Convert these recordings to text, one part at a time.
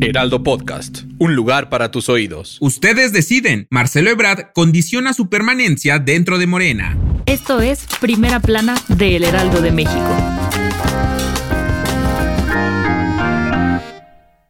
Heraldo Podcast, un lugar para tus oídos. Ustedes deciden. Marcelo Ebrard condiciona su permanencia dentro de Morena. Esto es Primera Plana de El Heraldo de México.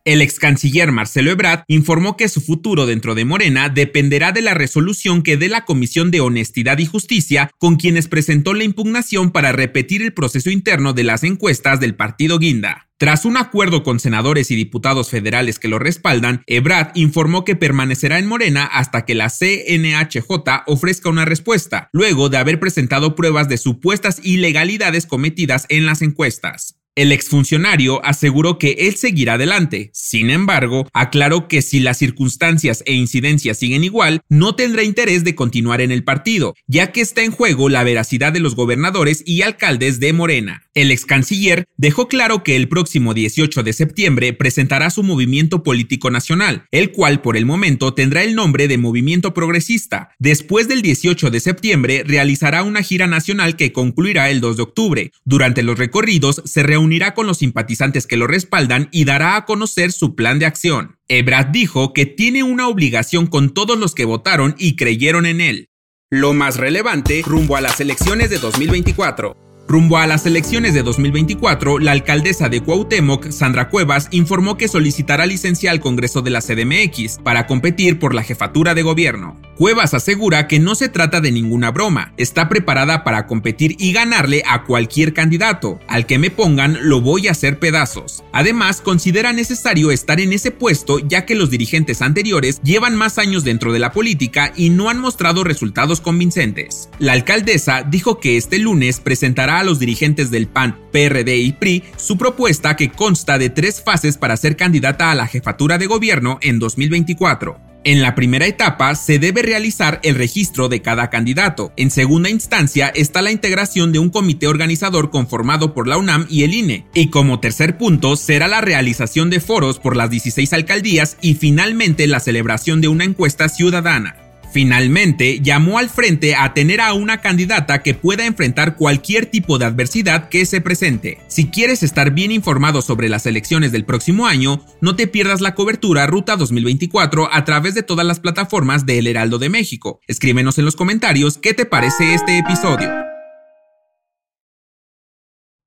El ex canciller Marcelo Ebrard informó que su futuro dentro de Morena dependerá de la resolución que dé la Comisión de Honestidad y Justicia con quienes presentó la impugnación para repetir el proceso interno de las encuestas del partido Guinda. Tras un acuerdo con senadores y diputados federales que lo respaldan, Ebrard informó que permanecerá en Morena hasta que la CNHJ ofrezca una respuesta, luego de haber presentado pruebas de supuestas ilegalidades cometidas en las encuestas. El exfuncionario aseguró que él seguirá adelante. Sin embargo, aclaró que si las circunstancias e incidencias siguen igual, no tendrá interés de continuar en el partido, ya que está en juego la veracidad de los gobernadores y alcaldes de Morena. El ex canciller dejó claro que el próximo 18 de septiembre presentará su movimiento político nacional, el cual por el momento tendrá el nombre de Movimiento Progresista. Después del 18 de septiembre realizará una gira nacional que concluirá el 2 de octubre. Durante los recorridos se reunirá unirá con los simpatizantes que lo respaldan y dará a conocer su plan de acción. Ebrard dijo que tiene una obligación con todos los que votaron y creyeron en él. Lo más relevante rumbo a las elecciones de 2024. Rumbo a las elecciones de 2024, la alcaldesa de Cuauhtémoc, Sandra Cuevas, informó que solicitará licencia al Congreso de la CDMX para competir por la jefatura de gobierno. Cuevas asegura que no se trata de ninguna broma, está preparada para competir y ganarle a cualquier candidato. Al que me pongan lo voy a hacer pedazos. Además, considera necesario estar en ese puesto ya que los dirigentes anteriores llevan más años dentro de la política y no han mostrado resultados convincentes. La alcaldesa dijo que este lunes presentará a los dirigentes del PAN, PRD y PRI su propuesta que consta de tres fases para ser candidata a la jefatura de gobierno en 2024. En la primera etapa se debe realizar el registro de cada candidato. En segunda instancia está la integración de un comité organizador conformado por la UNAM y el INE. Y como tercer punto será la realización de foros por las 16 alcaldías y finalmente la celebración de una encuesta ciudadana. Finalmente, llamó al frente a tener a una candidata que pueda enfrentar cualquier tipo de adversidad que se presente. Si quieres estar bien informado sobre las elecciones del próximo año, no te pierdas la cobertura Ruta 2024 a través de todas las plataformas de El Heraldo de México. Escríbenos en los comentarios qué te parece este episodio.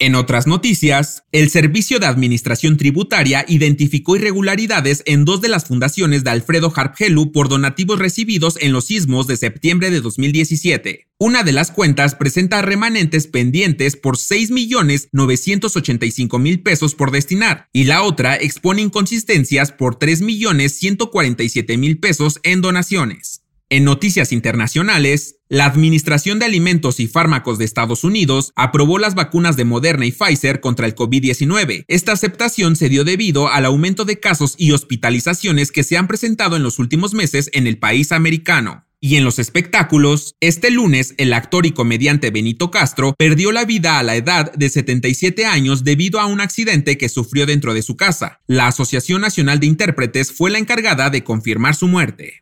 En otras noticias, el Servicio de Administración Tributaria identificó irregularidades en dos de las fundaciones de Alfredo Harpgelu por donativos recibidos en los sismos de septiembre de 2017. Una de las cuentas presenta remanentes pendientes por 6.985.000 pesos por destinar y la otra expone inconsistencias por 3.147.000 pesos en donaciones. En noticias internacionales, la Administración de Alimentos y Fármacos de Estados Unidos aprobó las vacunas de Moderna y Pfizer contra el COVID-19. Esta aceptación se dio debido al aumento de casos y hospitalizaciones que se han presentado en los últimos meses en el país americano. Y en los espectáculos, este lunes el actor y comediante Benito Castro perdió la vida a la edad de 77 años debido a un accidente que sufrió dentro de su casa. La Asociación Nacional de Intérpretes fue la encargada de confirmar su muerte.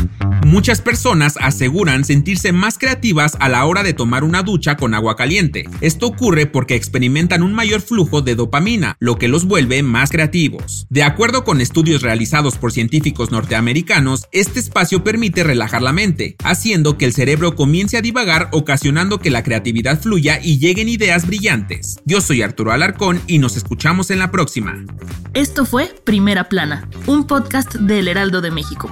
Muchas personas aseguran sentirse más creativas a la hora de tomar una ducha con agua caliente. Esto ocurre porque experimentan un mayor flujo de dopamina, lo que los vuelve más creativos. De acuerdo con estudios realizados por científicos norteamericanos, este espacio permite relajar la mente, haciendo que el cerebro comience a divagar, ocasionando que la creatividad fluya y lleguen ideas brillantes. Yo soy Arturo Alarcón y nos escuchamos en la próxima. Esto fue Primera Plana, un podcast del Heraldo de México.